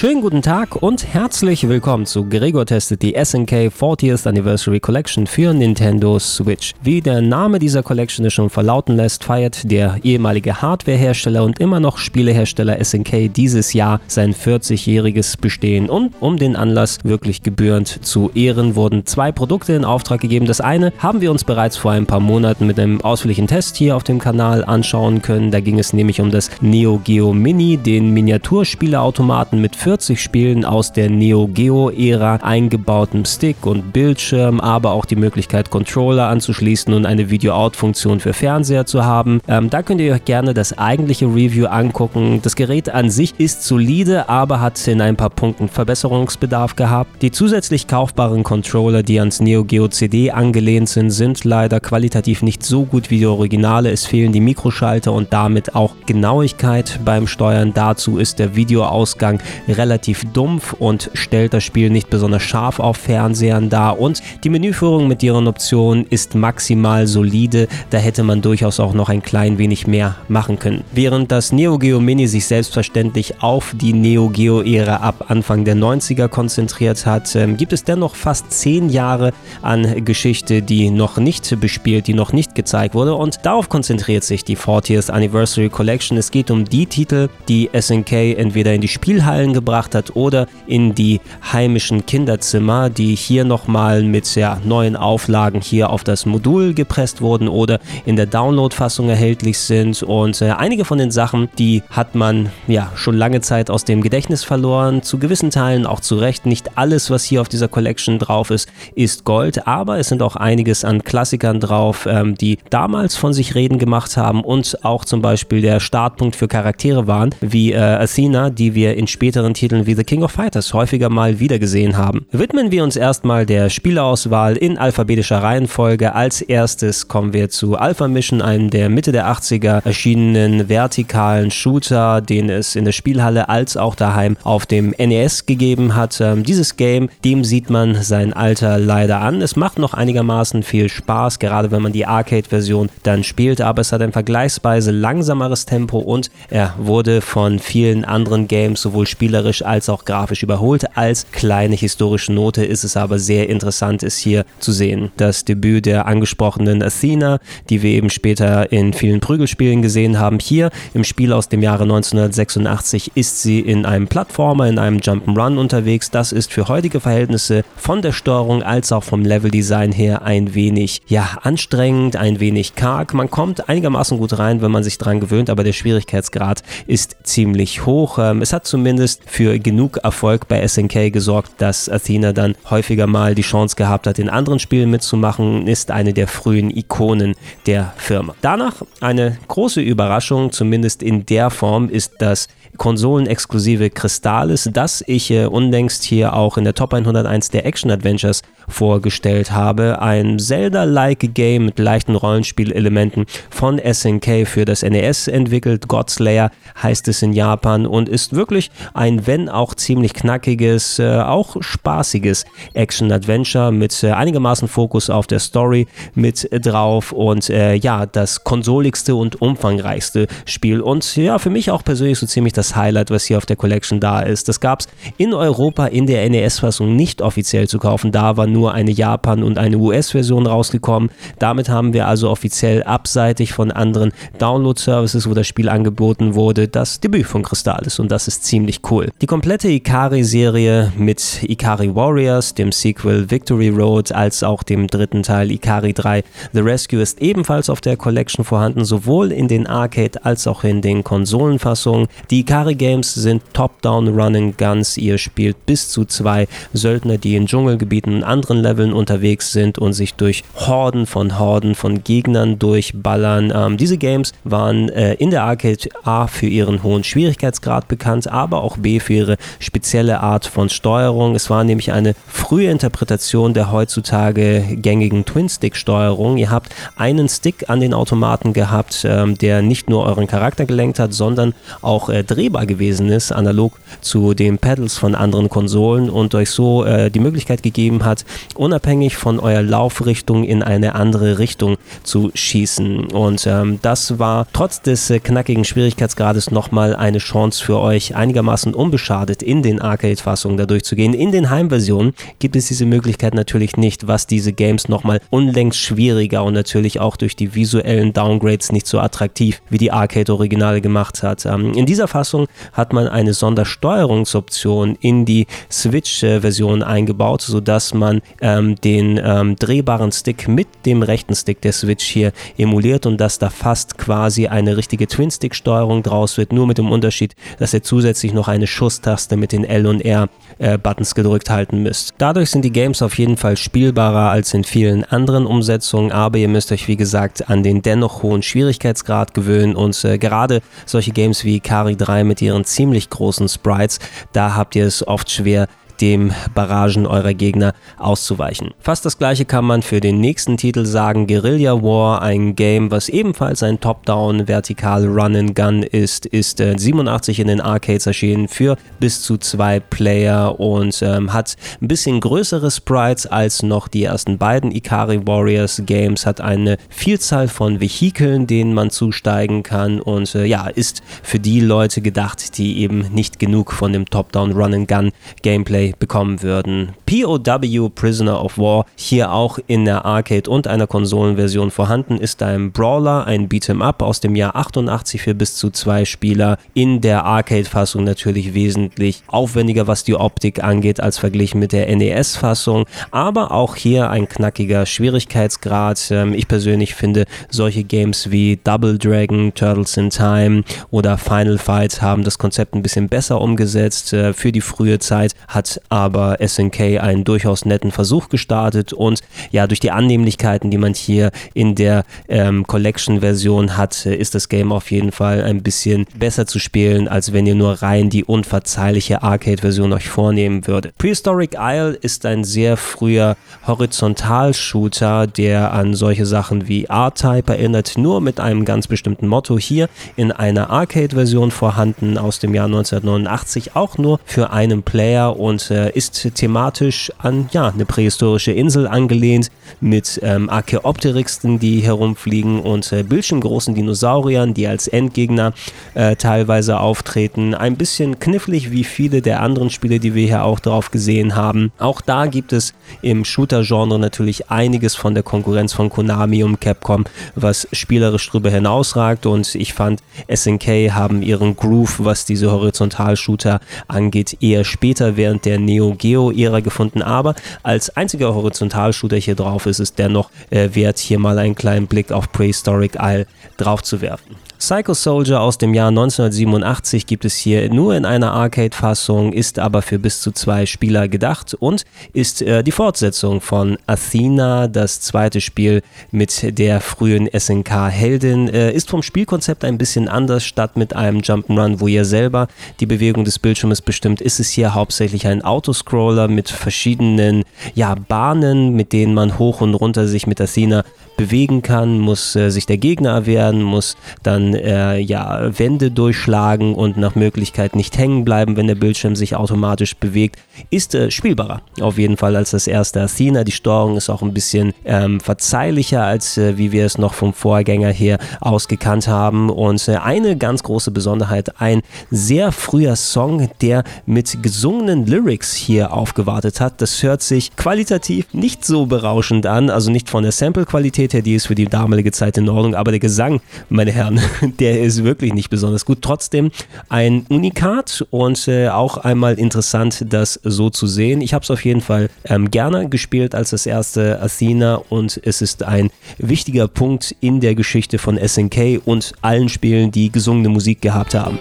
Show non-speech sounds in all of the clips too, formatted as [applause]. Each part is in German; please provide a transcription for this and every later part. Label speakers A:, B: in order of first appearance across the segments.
A: Schönen guten Tag und herzlich willkommen zu Gregor testet die SNK 40th Anniversary Collection für Nintendo Switch. Wie der Name dieser Collection es schon verlauten lässt, feiert der ehemalige Hardwarehersteller und immer noch Spielehersteller SNK dieses Jahr sein 40-jähriges Bestehen und um den Anlass wirklich gebührend zu ehren, wurden zwei Produkte in Auftrag gegeben. Das eine haben wir uns bereits vor ein paar Monaten mit einem ausführlichen Test hier auf dem Kanal anschauen können. Da ging es nämlich um das Neo Geo Mini, den Miniaturspieleautomaten mit 40 Spielen aus der Neo Geo-Ära, eingebautem Stick und Bildschirm, aber auch die Möglichkeit, Controller anzuschließen und eine Video-Out-Funktion für Fernseher zu haben. Ähm, da könnt ihr euch gerne das eigentliche Review angucken. Das Gerät an sich ist solide, aber hat in ein paar Punkten Verbesserungsbedarf gehabt. Die zusätzlich kaufbaren Controller, die ans Neo Geo CD angelehnt sind, sind leider qualitativ nicht so gut wie die Originale. Es fehlen die Mikroschalter und damit auch Genauigkeit beim Steuern. Dazu ist der Videoausgang relativ dumpf und stellt das Spiel nicht besonders scharf auf Fernsehern dar und die Menüführung mit ihren Optionen ist maximal solide, da hätte man durchaus auch noch ein klein wenig mehr machen können. Während das Neo Geo Mini sich selbstverständlich auf die Neo Geo Ära ab Anfang der 90er konzentriert hat, ähm, gibt es dennoch fast 10 Jahre an Geschichte, die noch nicht bespielt, die noch nicht gezeigt wurde und darauf konzentriert sich die 40th Anniversary Collection. Es geht um die Titel, die SNK entweder in die Spielhallen gebracht gebracht hat oder in die heimischen Kinderzimmer, die hier nochmal mit ja, neuen Auflagen hier auf das Modul gepresst wurden oder in der Download-Fassung erhältlich sind. Und äh, einige von den Sachen, die hat man ja schon lange Zeit aus dem Gedächtnis verloren, zu gewissen Teilen auch zu Recht. Nicht alles, was hier auf dieser Collection drauf ist, ist Gold, aber es sind auch einiges an Klassikern drauf, ähm, die damals von sich reden gemacht haben und auch zum Beispiel der Startpunkt für Charaktere waren, wie äh, Athena, die wir in späteren Titeln wie The King of Fighters häufiger mal wiedergesehen haben. Widmen wir uns erstmal der Spielauswahl in alphabetischer Reihenfolge. Als erstes kommen wir zu Alpha Mission, einem der Mitte der 80er erschienenen vertikalen Shooter, den es in der Spielhalle als auch daheim auf dem NES gegeben hat. Ähm, dieses Game, dem sieht man sein Alter leider an. Es macht noch einigermaßen viel Spaß, gerade wenn man die Arcade-Version dann spielt, aber es hat ein vergleichsweise langsameres Tempo und er wurde von vielen anderen Games sowohl spielerisch spielerisch als auch grafisch überholt. Als kleine historische Note ist es aber sehr interessant, es hier zu sehen. Das Debüt der angesprochenen Athena, die wir eben später in vielen Prügelspielen gesehen haben, hier im Spiel aus dem Jahre 1986 ist sie in einem Plattformer, in einem Jump'n'Run unterwegs. Das ist für heutige Verhältnisse von der Steuerung als auch vom Leveldesign her ein wenig, ja, anstrengend, ein wenig karg. Man kommt einigermaßen gut rein, wenn man sich dran gewöhnt, aber der Schwierigkeitsgrad ist ziemlich hoch. Ähm, es hat zumindest für genug Erfolg bei SNK gesorgt, dass Athena dann häufiger mal die Chance gehabt hat, in anderen Spielen mitzumachen, ist eine der frühen Ikonen der Firma. Danach eine große Überraschung, zumindest in der Form, ist das konsolenexklusive Crystallis, das ich äh, unlängst hier auch in der Top 101 der Action Adventures vorgestellt habe. Ein Zelda-like Game mit leichten Rollenspielelementen von SNK für das NES entwickelt. Godslayer heißt es in Japan und ist wirklich ein, wenn auch ziemlich knackiges, äh, auch spaßiges Action-Adventure mit äh, einigermaßen Fokus auf der Story mit drauf und äh, ja, das konsoligste und umfangreichste Spiel und ja, für mich auch persönlich so ziemlich das Highlight, was hier auf der Collection da ist. Das gab es in Europa in der NES-Fassung nicht offiziell zu kaufen, da war nur eine Japan- und eine US-Version rausgekommen. Damit haben wir also offiziell abseitig von anderen Download-Services, wo das Spiel angeboten wurde, das Debüt von Crystallis und das ist ziemlich cool. Die komplette Ikari-Serie mit Ikari Warriors, dem Sequel Victory Road, als auch dem dritten Teil Ikari 3 The Rescue ist ebenfalls auf der Collection vorhanden, sowohl in den Arcade- als auch in den Konsolenfassungen. Die Ikari-Games sind Top-Down-Running-Guns. Ihr spielt bis zu zwei Söldner, die in Dschungelgebieten und anderen anderen Leveln unterwegs sind und sich durch Horden von Horden von Gegnern durchballern. Ähm, diese Games waren äh, in der Arcade A für ihren hohen Schwierigkeitsgrad bekannt, aber auch B für ihre spezielle Art von Steuerung. Es war nämlich eine frühe Interpretation der heutzutage gängigen Twin-Stick-Steuerung. Ihr habt einen Stick an den Automaten gehabt, ähm, der nicht nur euren Charakter gelenkt hat, sondern auch äh, drehbar gewesen ist, analog zu den Pedals von anderen Konsolen und euch so äh, die Möglichkeit gegeben hat, unabhängig von eurer Laufrichtung in eine andere Richtung zu schießen. Und ähm, das war trotz des äh, knackigen Schwierigkeitsgrades nochmal eine Chance für euch, einigermaßen unbeschadet in den Arcade-Fassungen da durchzugehen. In den Heimversionen gibt es diese Möglichkeit natürlich nicht, was diese Games nochmal unlängst schwieriger und natürlich auch durch die visuellen Downgrades nicht so attraktiv wie die Arcade-Originale gemacht hat. Ähm, in dieser Fassung hat man eine Sondersteuerungsoption in die Switch-Version eingebaut, sodass man ähm, den ähm, drehbaren Stick mit dem rechten Stick der Switch hier emuliert und dass da fast quasi eine richtige Twin-Stick-Steuerung draus wird, nur mit dem Unterschied, dass ihr zusätzlich noch eine Schusstaste mit den L und R äh, Buttons gedrückt halten müsst. Dadurch sind die Games auf jeden Fall spielbarer als in vielen anderen Umsetzungen, aber ihr müsst euch wie gesagt an den dennoch hohen Schwierigkeitsgrad gewöhnen und äh, gerade solche Games wie Kari 3 mit ihren ziemlich großen Sprites, da habt ihr es oft schwer, dem Barragen eurer Gegner auszuweichen. Fast das gleiche kann man für den nächsten Titel sagen, Guerilla War, ein Game, was ebenfalls ein Top-Down vertikal Run-and-Gun ist, ist äh, 87 in den Arcades erschienen für bis zu zwei Player und ähm, hat ein bisschen größere Sprites als noch die ersten beiden Ikari Warriors Games, hat eine Vielzahl von Vehikeln, denen man zusteigen kann und äh, ja, ist für die Leute gedacht, die eben nicht genug von dem Top-Down Run-and-Gun Gameplay bekommen würden. POW Prisoner of War hier auch in der Arcade und einer Konsolenversion vorhanden ist ein Brawler, ein Beat'em Up aus dem Jahr 88 für bis zu zwei Spieler. In der Arcade-Fassung natürlich wesentlich aufwendiger, was die Optik angeht, als verglichen mit der NES-Fassung. Aber auch hier ein knackiger Schwierigkeitsgrad. Ähm, ich persönlich finde solche Games wie Double Dragon, Turtles in Time oder Final Fight haben das Konzept ein bisschen besser umgesetzt. Äh, für die frühe Zeit hat aber SNK einen durchaus netten Versuch gestartet und ja, durch die Annehmlichkeiten, die man hier in der ähm, Collection-Version hat, ist das Game auf jeden Fall ein bisschen besser zu spielen, als wenn ihr nur rein die unverzeihliche Arcade-Version euch vornehmen würdet. Prehistoric Isle ist ein sehr früher Horizontal-Shooter, der an solche Sachen wie R-Type erinnert, nur mit einem ganz bestimmten Motto hier in einer Arcade-Version vorhanden aus dem Jahr 1989, auch nur für einen Player und äh, ist thematisch an ja, eine prähistorische Insel angelehnt mit ähm, Archaeopteryxen, die herumfliegen und äh, bildschirmgroßen Dinosauriern, die als Endgegner äh, teilweise auftreten. Ein bisschen knifflig wie viele der anderen Spiele, die wir hier auch drauf gesehen haben. Auch da gibt es im Shooter-Genre natürlich einiges von der Konkurrenz von Konami und Capcom, was spielerisch drüber hinausragt und ich fand SNK haben ihren Groove, was diese Horizontal-Shooter angeht, eher später während der Neo Geo-Ära gefunden, aber als einziger Horizontalshooter hier drauf ist es dennoch äh, wert, hier mal einen kleinen Blick auf Prehistoric Isle drauf zu werfen. Psycho Soldier aus dem Jahr 1987 gibt es hier nur in einer Arcade-Fassung, ist aber für bis zu zwei Spieler gedacht und ist äh, die Fortsetzung von Athena, das zweite Spiel mit der frühen SNK-Heldin. Äh, ist vom Spielkonzept ein bisschen anders, statt mit einem Jump'n'Run, wo ihr selber die Bewegung des Bildschirmes bestimmt, ist es hier hauptsächlich ein Autoscroller mit verschiedenen ja, Bahnen, mit denen man hoch und runter sich mit Athena bewegen kann, muss äh, sich der Gegner erwehren, muss dann äh, ja, Wände durchschlagen und nach Möglichkeit nicht hängen bleiben, wenn der Bildschirm sich automatisch bewegt, ist äh, spielbarer auf jeden Fall als das erste Athena. Die Steuerung ist auch ein bisschen ähm, verzeihlicher, als äh, wie wir es noch vom Vorgänger her ausgekannt haben. Und äh, eine ganz große Besonderheit, ein sehr früher Song, der mit gesungenen Lyrics hier aufgewartet hat. Das hört sich qualitativ nicht so berauschend an, also nicht von der Sample-Qualität Her, die ist für die damalige Zeit in Ordnung, aber der Gesang, meine Herren, [laughs] der ist wirklich nicht besonders gut. Trotzdem ein Unikat und äh, auch einmal interessant, das so zu sehen. Ich habe es auf jeden Fall ähm, gerne gespielt als das erste Athena und es ist ein wichtiger Punkt in der Geschichte von SNK und allen Spielen, die gesungene Musik gehabt haben.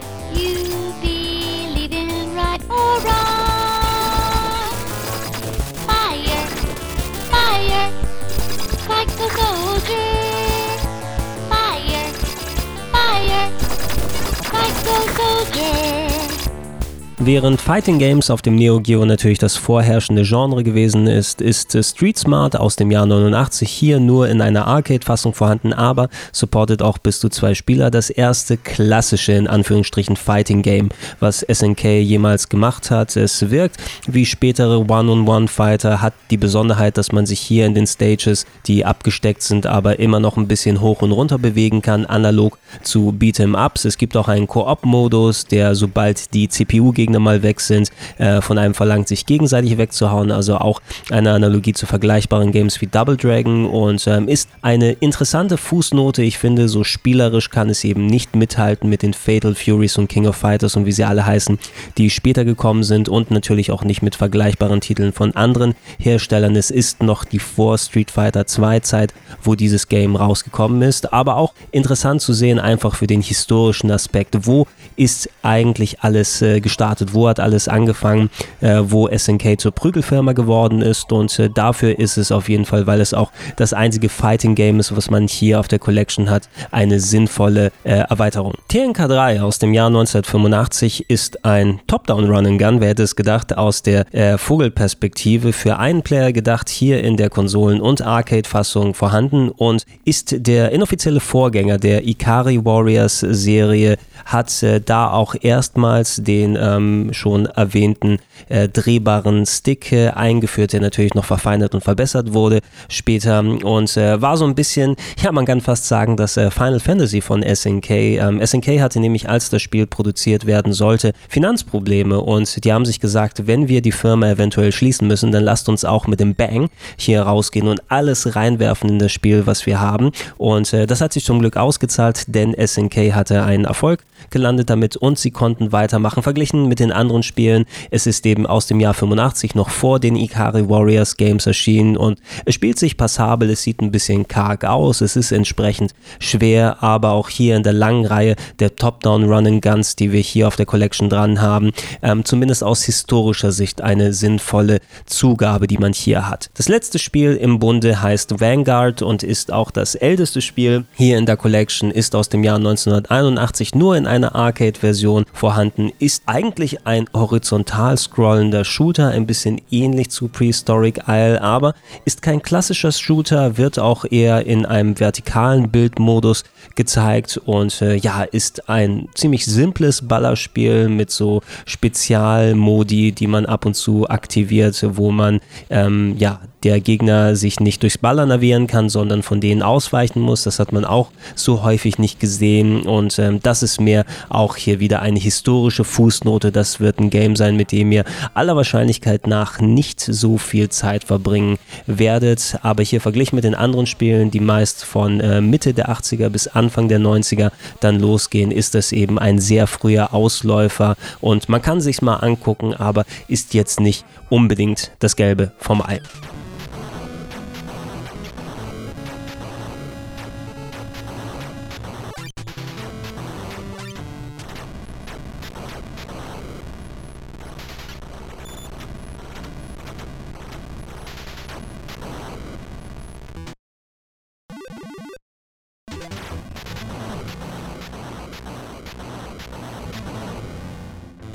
A: Während Fighting Games auf dem Neo Geo natürlich das vorherrschende Genre gewesen ist, ist Street Smart aus dem Jahr 89 hier nur in einer Arcade-Fassung vorhanden, aber supportet auch bis zu zwei Spieler. Das erste klassische, in Anführungsstrichen, Fighting Game, was SNK jemals gemacht hat. Es wirkt wie spätere One-on-One-Fighter, hat die Besonderheit, dass man sich hier in den Stages, die abgesteckt sind, aber immer noch ein bisschen hoch und runter bewegen kann, analog zu Beat'em-Ups. Es gibt auch einen Koop-Modus, der sobald die CPU gegen Gegner mal weg sind, äh, von einem verlangt, sich gegenseitig wegzuhauen. Also auch eine Analogie zu vergleichbaren Games wie Double Dragon und ähm, ist eine interessante Fußnote. Ich finde, so spielerisch kann es eben nicht mithalten mit den Fatal Furies und King of Fighters und wie sie alle heißen, die später gekommen sind und natürlich auch nicht mit vergleichbaren Titeln von anderen Herstellern. Es ist noch die vor Street Fighter 2 Zeit, wo dieses Game rausgekommen ist, aber auch interessant zu sehen, einfach für den historischen Aspekt. Wo ist eigentlich alles äh, gestartet? Gestartet, wo hat alles angefangen, äh, wo SNK zur Prügelfirma geworden ist. Und äh, dafür ist es auf jeden Fall, weil es auch das einzige Fighting Game ist, was man hier auf der Collection hat, eine sinnvolle äh, Erweiterung. TNK 3 aus dem Jahr 1985 ist ein Top-Down Run and Gun, wer hätte es gedacht, aus der äh, Vogelperspektive für einen Player gedacht, hier in der Konsolen- und Arcade-Fassung vorhanden. Und ist der inoffizielle Vorgänger der Ikari Warriors Serie, hat äh, da auch erstmals den ähm, schon erwähnten äh, drehbaren Stick äh, eingeführt, der natürlich noch verfeinert und verbessert wurde später und äh, war so ein bisschen, ja, man kann fast sagen, das äh, Final Fantasy von SNK. Ähm, SNK hatte nämlich, als das Spiel produziert werden sollte, Finanzprobleme und die haben sich gesagt, wenn wir die Firma eventuell schließen müssen, dann lasst uns auch mit dem Bang hier rausgehen und alles reinwerfen in das Spiel, was wir haben. Und äh, das hat sich zum Glück ausgezahlt, denn SNK hatte einen Erfolg gelandet damit und sie konnten weitermachen. Verglichen mit den anderen Spielen, es ist eben aus dem Jahr 85 noch vor den Ikari Warriors Games erschienen und es spielt sich passabel, es sieht ein bisschen karg aus, es ist entsprechend schwer, aber auch hier in der langen Reihe der Top-Down Run Guns, die wir hier auf der Collection dran haben, ähm, zumindest aus historischer Sicht eine sinnvolle Zugabe, die man hier hat. Das letzte Spiel im Bunde heißt Vanguard und ist auch das älteste Spiel hier in der Collection, ist aus dem Jahr 1981 nur in einer Arcade-Version vorhanden, ist eigentlich ein horizontal scrollender Shooter, ein bisschen ähnlich zu Prehistoric Isle, aber ist kein klassischer Shooter, wird auch eher in einem vertikalen Bildmodus gezeigt und äh, ja, ist ein ziemlich simples Ballerspiel mit so Spezialmodi, die man ab und zu aktiviert, wo man ähm, ja der Gegner sich nicht durchs Ballern erwehren kann, sondern von denen ausweichen muss. Das hat man auch so häufig nicht gesehen und ähm, das ist mehr auch hier wieder eine historische Fußnote. Das wird ein Game sein, mit dem ihr aller Wahrscheinlichkeit nach nicht so viel Zeit verbringen werdet. Aber hier verglichen mit den anderen Spielen, die meist von äh, Mitte der 80er bis Anfang der 90er dann losgehen, ist das eben ein sehr früher Ausläufer und man kann sich's mal angucken, aber ist jetzt nicht unbedingt das Gelbe vom Ei.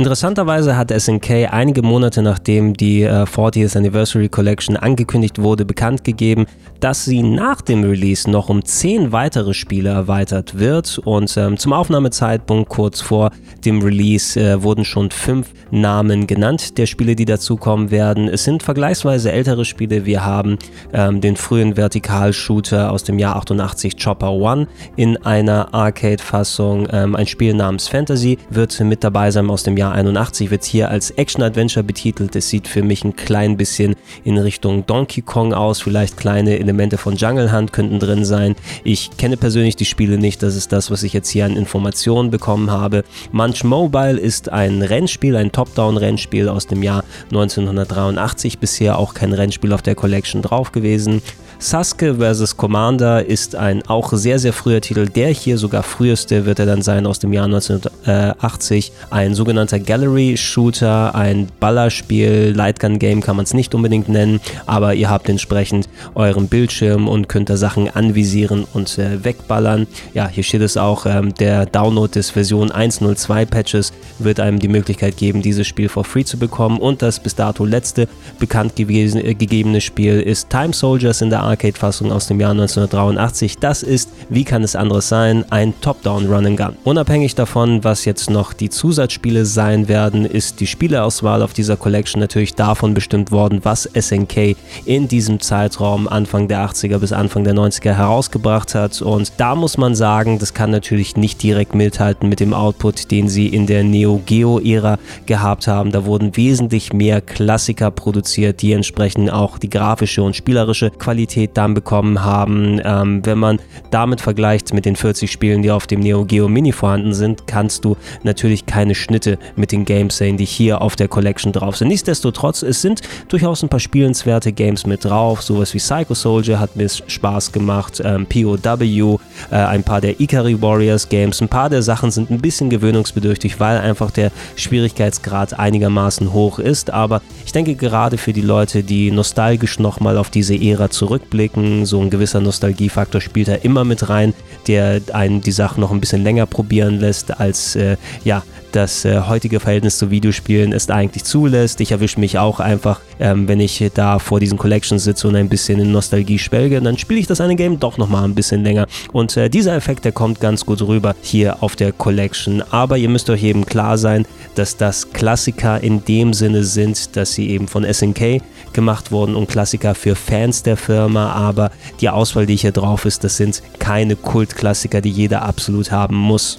A: Interessanterweise hat SNK einige Monate nachdem die äh, 40th Anniversary Collection angekündigt wurde, bekannt gegeben, dass sie nach dem Release noch um 10 weitere Spiele erweitert wird. Und ähm, zum Aufnahmezeitpunkt kurz vor dem Release äh, wurden schon fünf Namen genannt der Spiele, die dazukommen werden. Es sind vergleichsweise ältere Spiele. Wir haben ähm, den frühen Vertikalshooter aus dem Jahr 88 Chopper One in einer Arcade-Fassung. Ähm, ein Spiel namens Fantasy wird mit dabei sein aus dem Jahr 81 wird hier als Action-Adventure betitelt. Es sieht für mich ein klein bisschen in Richtung Donkey Kong aus. Vielleicht kleine Elemente von Jungle Hunt könnten drin sein. Ich kenne persönlich die Spiele nicht. Das ist das, was ich jetzt hier an Informationen bekommen habe. Munch Mobile ist ein Rennspiel, ein Top-Down-Rennspiel aus dem Jahr 1983. Bisher auch kein Rennspiel auf der Collection drauf gewesen. Sasuke vs. Commander ist ein auch sehr, sehr früher Titel. Der hier sogar früheste wird er dann sein aus dem Jahr 1980. Ein sogenannter Gallery-Shooter, ein Ballerspiel, Lightgun-Game kann man es nicht unbedingt nennen, aber ihr habt entsprechend euren Bildschirm und könnt da Sachen anvisieren und äh, wegballern. Ja, hier steht es auch, ähm, der Download des Version 1.02 Patches wird einem die Möglichkeit geben, dieses Spiel for free zu bekommen und das bis dato letzte bekannt gewesen, äh, gegebene Spiel ist Time Soldiers in der Arcade-Fassung aus dem Jahr 1983. Das ist, wie kann es anderes sein, ein Top-Down Run-and-Gun. Unabhängig davon, was jetzt noch die Zusatzspiele sein werden, ist die Spieleauswahl auf dieser Collection natürlich davon bestimmt worden, was SNK in diesem Zeitraum Anfang der 80er bis Anfang der 90er herausgebracht hat. Und da muss man sagen, das kann natürlich nicht direkt mithalten mit dem Output, den sie in der Neo Geo-Ära gehabt haben. Da wurden wesentlich mehr Klassiker produziert, die entsprechend auch die grafische und spielerische Qualität dann bekommen haben. Ähm, wenn man damit vergleicht mit den 40 Spielen, die auf dem Neo Geo Mini vorhanden sind, kannst du natürlich keine Schnitte mit den Games sehen, die hier auf der Collection drauf sind. Nichtsdestotrotz, es sind durchaus ein paar spielenswerte Games mit drauf. Sowas wie Psycho Soldier hat mir Spaß gemacht, ähm, POW, äh, ein paar der Ikari Warriors Games. Ein paar der Sachen sind ein bisschen gewöhnungsbedürftig, weil einfach der Schwierigkeitsgrad einigermaßen hoch ist. Aber ich denke gerade für die Leute, die nostalgisch nochmal auf diese Ära zurückblicken, so ein gewisser Nostalgiefaktor spielt da immer mit rein, der einen die Sache noch ein bisschen länger probieren lässt, als äh, ja, das äh, heutige Verhältnis zu Videospielen es eigentlich zulässt. Ich erwische mich auch einfach, ähm, wenn ich da vor diesen Collections sitze und ein bisschen in Nostalgie schwelge, dann spiele ich das eine Game doch nochmal ein bisschen länger. Und äh, dieser Effekt, der kommt ganz gut rüber hier auf der Collection. Aber ihr müsst euch eben klar sein, dass das Klassiker in dem Sinne sind, dass sie eben von SNK gemacht wurden und Klassiker für Fans der Firma. Aber die Auswahl, die hier drauf ist, das sind keine Kultklassiker, die jeder absolut haben muss.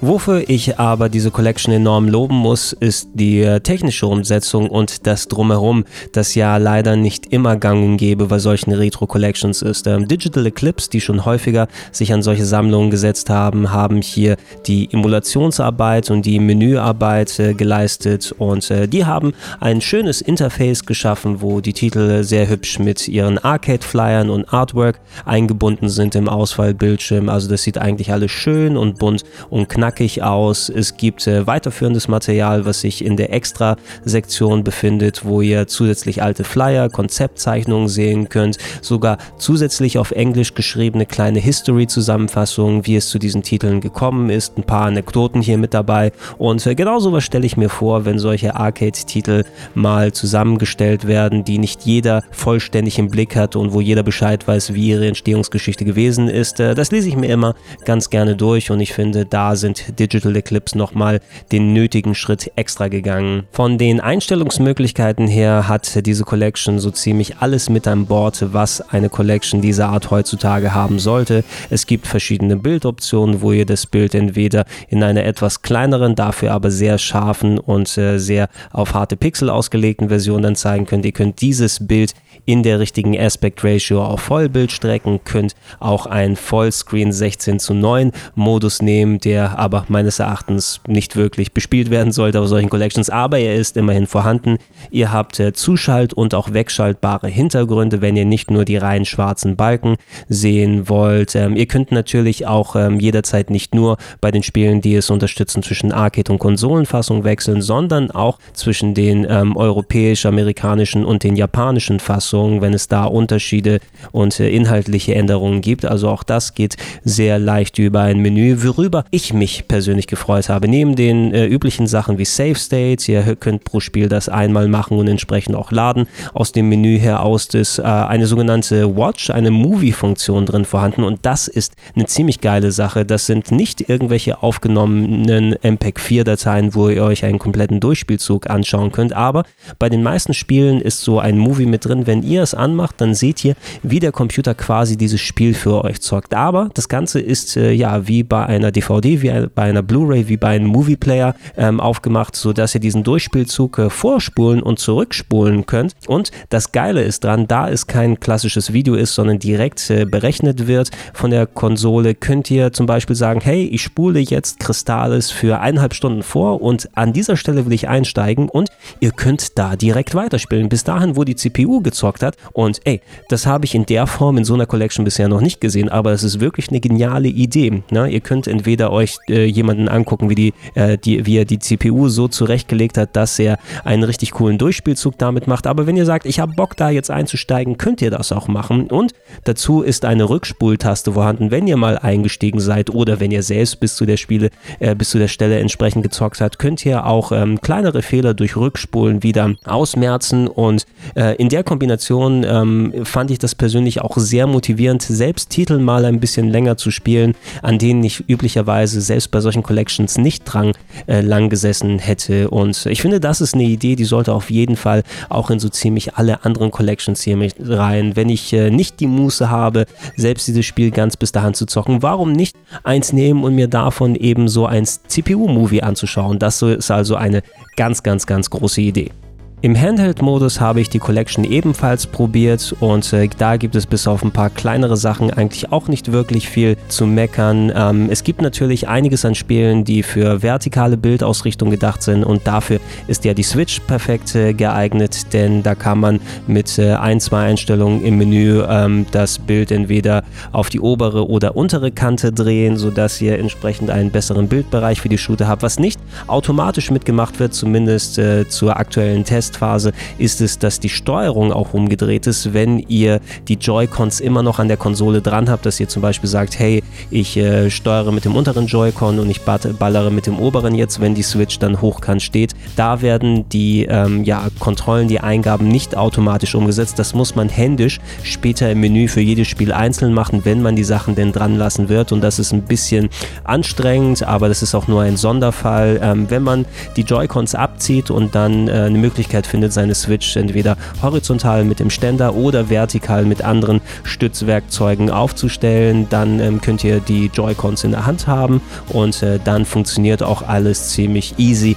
A: Wofür ich aber diese Collection enorm loben muss, ist die äh, technische Umsetzung und das Drumherum, das ja leider nicht immer gang und gäbe bei solchen Retro-Collections ist. Ähm, Digital Eclipse, die schon häufiger sich an solche Sammlungen gesetzt haben, haben hier die Emulationsarbeit und die Menüarbeit äh, geleistet und äh, die haben ein schönes Interface geschaffen, wo die Titel sehr hübsch mit ihren Arcade-Flyern und Artwork eingebunden sind im Auswahlbildschirm. Also das sieht eigentlich alles schön und bunt und knackig knackig aus. Es gibt äh, weiterführendes Material, was sich in der Extra-Sektion befindet, wo ihr zusätzlich alte Flyer, Konzeptzeichnungen sehen könnt, sogar zusätzlich auf Englisch geschriebene kleine History-Zusammenfassungen, wie es zu diesen Titeln gekommen ist, ein paar Anekdoten hier mit dabei und äh, genau sowas stelle ich mir vor, wenn solche Arcade-Titel mal zusammengestellt werden, die nicht jeder vollständig im Blick hat und wo jeder Bescheid weiß, wie ihre Entstehungsgeschichte gewesen ist. Äh, das lese ich mir immer ganz gerne durch und ich finde, da sind Digital Eclipse nochmal den nötigen Schritt extra gegangen. Von den Einstellungsmöglichkeiten her hat diese Collection so ziemlich alles mit an Bord, was eine Collection dieser Art heutzutage haben sollte. Es gibt verschiedene Bildoptionen, wo ihr das Bild entweder in einer etwas kleineren, dafür aber sehr scharfen und äh, sehr auf harte Pixel ausgelegten Version dann zeigen könnt. Ihr könnt dieses Bild in der richtigen Aspect Ratio auf Vollbild strecken, könnt auch einen Vollscreen 16 zu 9 Modus nehmen, der aber meines Erachtens nicht wirklich bespielt werden sollte auf solchen Collections, aber er ist immerhin vorhanden. Ihr habt äh, zuschalt- und auch wegschaltbare Hintergründe, wenn ihr nicht nur die rein schwarzen Balken sehen wollt. Ähm, ihr könnt natürlich auch ähm, jederzeit nicht nur bei den Spielen, die es unterstützen, zwischen Arcade- und Konsolenfassung wechseln, sondern auch zwischen den ähm, europäisch-amerikanischen und den japanischen Fassungen, wenn es da Unterschiede und äh, inhaltliche Änderungen gibt. Also auch das geht sehr leicht über ein Menü, worüber ich mich mich persönlich gefreut habe. Neben den äh, üblichen Sachen wie Save States, ihr könnt pro Spiel das einmal machen und entsprechend auch laden. Aus dem Menü heraus ist äh, eine sogenannte Watch, eine Movie-Funktion drin vorhanden und das ist eine ziemlich geile Sache. Das sind nicht irgendwelche aufgenommenen MPEG-4-Dateien, wo ihr euch einen kompletten Durchspielzug anschauen könnt, aber bei den meisten Spielen ist so ein Movie mit drin. Wenn ihr es anmacht, dann seht ihr, wie der Computer quasi dieses Spiel für euch zockt. Aber das Ganze ist äh, ja wie bei einer DVD, wie bei einer Blu-ray wie bei einem Movie Player ähm, aufgemacht, sodass ihr diesen Durchspielzug äh, vorspulen und zurückspulen könnt. Und das Geile ist dran, da es kein klassisches Video ist, sondern direkt äh, berechnet wird von der Konsole, könnt ihr zum Beispiel sagen, hey, ich spule jetzt Crystallis für eineinhalb Stunden vor und an dieser Stelle will ich einsteigen und ihr könnt da direkt weiterspielen. Bis dahin, wo die CPU gezockt gezockt hat. Und ey, das habe ich in der Form in so einer Collection bisher noch nicht gesehen, aber es ist wirklich eine geniale Idee. Ne? Ihr könnt entweder euch äh, jemanden angucken, wie, die, äh, die, wie er die CPU so zurechtgelegt hat, dass er einen richtig coolen Durchspielzug damit macht. Aber wenn ihr sagt, ich habe Bock da jetzt einzusteigen, könnt ihr das auch machen. Und dazu ist eine Rückspultaste vorhanden, wenn ihr mal eingestiegen seid oder wenn ihr selbst bis zu der Spiele, äh, bis zu der Stelle entsprechend gezockt habt, könnt ihr auch ähm, kleinere Fehler durch Rückspulen wieder ausmerzen. Und äh, in der Kombination ähm, fand ich das persönlich auch sehr motivierend, selbst Titel mal ein bisschen länger zu spielen, an denen ich üblicherweise selbst bei solchen Collections nicht dran äh, lang gesessen hätte. Und ich finde, das ist eine Idee, die sollte auf jeden Fall auch in so ziemlich alle anderen Collections hier mit rein. Wenn ich äh, nicht die Muße habe, selbst dieses Spiel ganz bis dahin zu zocken, warum nicht eins nehmen und mir davon eben so ein CPU-Movie anzuschauen? Das ist also eine ganz, ganz, ganz große Idee. Im Handheld-Modus habe ich die Collection ebenfalls probiert und äh, da gibt es bis auf ein paar kleinere Sachen eigentlich auch nicht wirklich viel zu meckern. Ähm, es gibt natürlich einiges an Spielen, die für vertikale Bildausrichtung gedacht sind und dafür ist ja die Switch perfekt äh, geeignet, denn da kann man mit äh, ein, zwei Einstellungen im Menü ähm, das Bild entweder auf die obere oder untere Kante drehen, sodass ihr entsprechend einen besseren Bildbereich für die Shooter habt, was nicht automatisch mitgemacht wird, zumindest äh, zur aktuellen Test Testphase ist es, dass die Steuerung auch umgedreht ist, wenn ihr die Joy-Cons immer noch an der Konsole dran habt, dass ihr zum Beispiel sagt, hey, ich äh, steuere mit dem unteren Joy-Con und ich ballere mit dem oberen jetzt, wenn die Switch dann hochkant steht. Da werden die ähm, ja, Kontrollen, die Eingaben nicht automatisch umgesetzt. Das muss man händisch später im Menü für jedes Spiel einzeln machen, wenn man die Sachen denn dran lassen wird. Und das ist ein bisschen anstrengend, aber das ist auch nur ein Sonderfall. Ähm, wenn man die Joy-Cons abzieht und dann äh, eine Möglichkeit Möglichkeit findet, seine Switch entweder horizontal mit dem Ständer oder vertikal mit anderen Stützwerkzeugen aufzustellen. Dann ähm, könnt ihr die Joy-Cons in der Hand haben und äh, dann funktioniert auch alles ziemlich easy.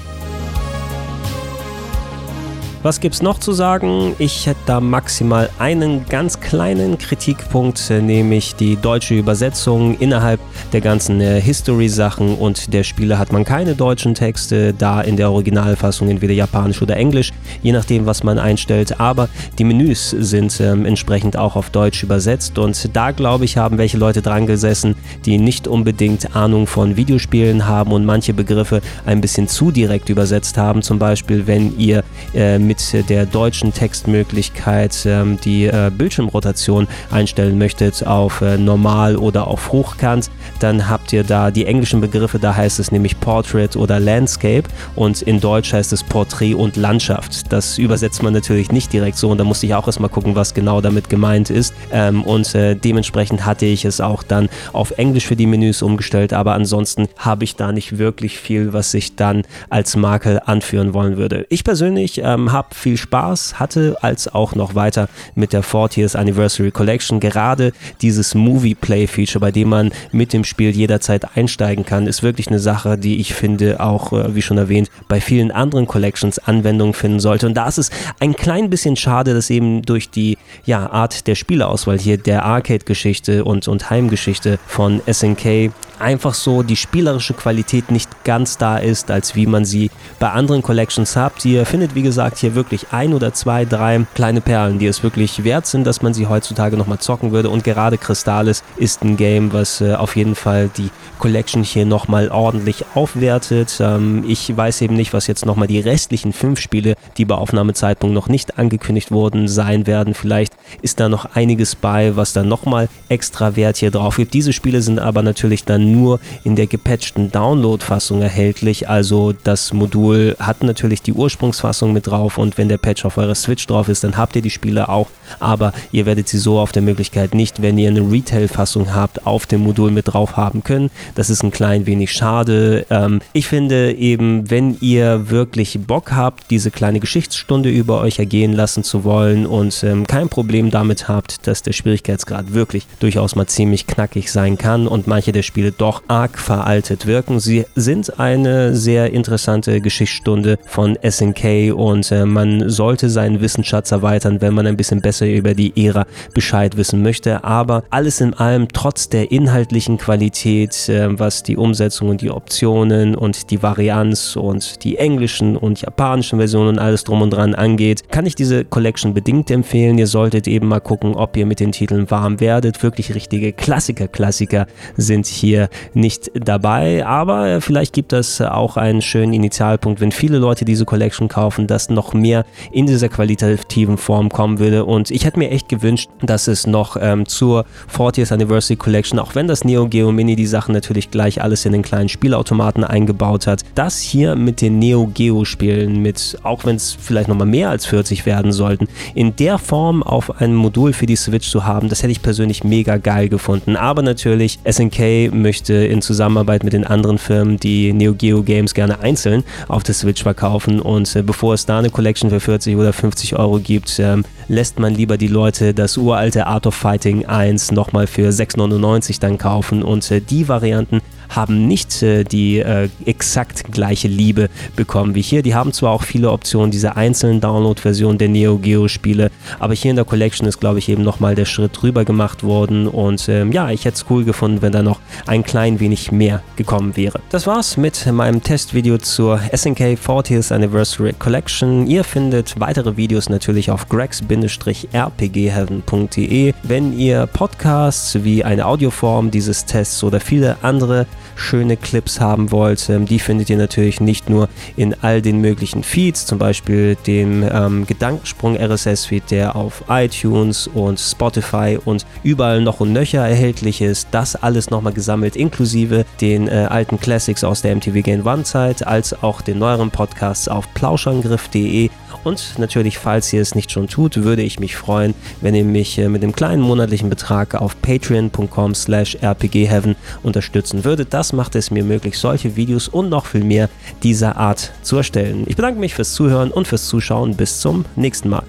A: Was gibt es noch zu sagen? Ich hätte da maximal einen ganz kleinen Kritikpunkt, äh, nämlich die deutsche Übersetzung. Innerhalb der ganzen äh, History-Sachen und der Spiele hat man keine deutschen Texte, da in der Originalfassung entweder Japanisch oder Englisch, je nachdem, was man einstellt. Aber die Menüs sind ähm, entsprechend auch auf Deutsch übersetzt und da glaube ich, haben welche Leute dran gesessen, die nicht unbedingt Ahnung von Videospielen haben und manche Begriffe ein bisschen zu direkt übersetzt haben. Zum Beispiel, wenn ihr äh, mit der deutschen Textmöglichkeit ähm, die äh, Bildschirmrotation einstellen möchtet auf äh, normal oder auf hochkant, dann habt ihr da die englischen Begriffe, da heißt es nämlich Portrait oder Landscape und in Deutsch heißt es Porträt und Landschaft. Das übersetzt man natürlich nicht direkt so und da musste ich auch erstmal gucken, was genau damit gemeint ist ähm, und äh, dementsprechend hatte ich es auch dann auf Englisch für die Menüs umgestellt, aber ansonsten habe ich da nicht wirklich viel, was ich dann als Makel anführen wollen würde. Ich persönlich ähm, habe habe viel Spaß hatte, als auch noch weiter mit der 40th Anniversary Collection. Gerade dieses Movie Play Feature, bei dem man mit dem Spiel jederzeit einsteigen kann, ist wirklich eine Sache, die ich finde auch, äh, wie schon erwähnt, bei vielen anderen Collections Anwendung finden sollte. Und da ist es ein klein bisschen schade, dass eben durch die ja, Art der Spieleauswahl hier der Arcade-Geschichte und, und Heimgeschichte von SNK einfach so die spielerische Qualität nicht ganz da ist, als wie man sie bei anderen Collections habt. Ihr findet, wie gesagt, hier wirklich ein oder zwei, drei kleine Perlen, die es wirklich wert sind, dass man sie heutzutage nochmal zocken würde. Und gerade Crystallis ist ein Game, was äh, auf jeden Fall die Collection hier nochmal ordentlich aufwertet. Ähm, ich weiß eben nicht, was jetzt nochmal die restlichen fünf Spiele, die bei Aufnahmezeitpunkt noch nicht angekündigt wurden, sein werden. Vielleicht ist da noch einiges bei, was dann nochmal extra Wert hier drauf gibt. Diese Spiele sind aber natürlich dann nur in der gepatchten Download-Fassung erhältlich. Also das Modul hat natürlich die Ursprungsfassung mit drauf und wenn der Patch auf eurer Switch drauf ist, dann habt ihr die Spiele auch. Aber ihr werdet sie so auf der Möglichkeit nicht, wenn ihr eine Retail-Fassung habt, auf dem Modul mit drauf haben können. Das ist ein klein wenig schade. Ähm, ich finde eben, wenn ihr wirklich Bock habt, diese kleine Geschichtsstunde über euch ergehen lassen zu wollen und ähm, kein Problem damit habt, dass der Schwierigkeitsgrad wirklich durchaus mal ziemlich knackig sein kann und manche der Spiele doch arg veraltet wirken. Sie sind eine sehr interessante Geschichtsstunde von SNK und äh, man sollte seinen Wissensschatz erweitern, wenn man ein bisschen besser über die Ära Bescheid wissen möchte. Aber alles in allem, trotz der inhaltlichen Qualität, äh, was die Umsetzung und die Optionen und die Varianz und die englischen und japanischen Versionen und alles drum und dran angeht, kann ich diese Collection bedingt empfehlen. Ihr solltet eben mal gucken, ob ihr mit den Titeln warm werdet. Wirklich richtige Klassiker, Klassiker sind hier nicht dabei, aber vielleicht gibt das auch einen schönen Initialpunkt, wenn viele Leute diese Collection kaufen, dass noch mehr in dieser qualitativen Form kommen würde. Und ich hätte mir echt gewünscht, dass es noch ähm, zur 40th Anniversary Collection, auch wenn das Neo Geo Mini die Sachen natürlich gleich alles in den kleinen Spielautomaten eingebaut hat, das hier mit den Neo Geo Spielen, mit auch wenn es vielleicht nochmal mehr als 40 werden sollten, in der Form auf einem Modul für die Switch zu haben, das hätte ich persönlich mega geil gefunden. Aber natürlich, SNK möchte in Zusammenarbeit mit den anderen Firmen die Neo Geo Games gerne einzeln auf der Switch verkaufen. Und äh, bevor es da eine Collection für 40 oder 50 Euro gibt, ähm, lässt man lieber die Leute das uralte Art of Fighting 1 nochmal für 6,99 dann kaufen. Und äh, die Varianten haben nicht äh, die äh, exakt gleiche Liebe bekommen wie hier. Die haben zwar auch viele Optionen, diese einzelnen Download-Versionen der Neo Geo Spiele, aber hier in der Collection ist, glaube ich, eben nochmal der Schritt drüber gemacht worden und ähm, ja, ich hätte es cool gefunden, wenn da noch ein klein wenig mehr gekommen wäre. Das war's mit meinem Testvideo zur SNK 40th Anniversary Collection. Ihr findet weitere Videos natürlich auf gregs-rpgheaven.de. Wenn ihr Podcasts wie eine Audioform dieses Tests oder viele andere schöne Clips haben wollt, ähm, die findet ihr natürlich nicht nur in all den möglichen Feeds, zum Beispiel dem ähm, Gedankensprung RSS-Feed, der auf iTunes und Spotify und überall noch und nöcher erhältlich ist. Das alles nochmal gesammelt, inklusive den äh, alten Classics aus der MTV Game One Zeit, als auch den neueren Podcasts auf plauschangriff.de und natürlich, falls ihr es nicht schon tut, würde ich mich freuen, wenn ihr mich äh, mit einem kleinen monatlichen Betrag auf patreon.com slash rpgheaven unterstützen würdet. Das macht es mir möglich, solche Videos und noch viel mehr dieser Art zu erstellen. Ich bedanke mich fürs Zuhören und fürs Zuschauen. Bis zum nächsten Mal.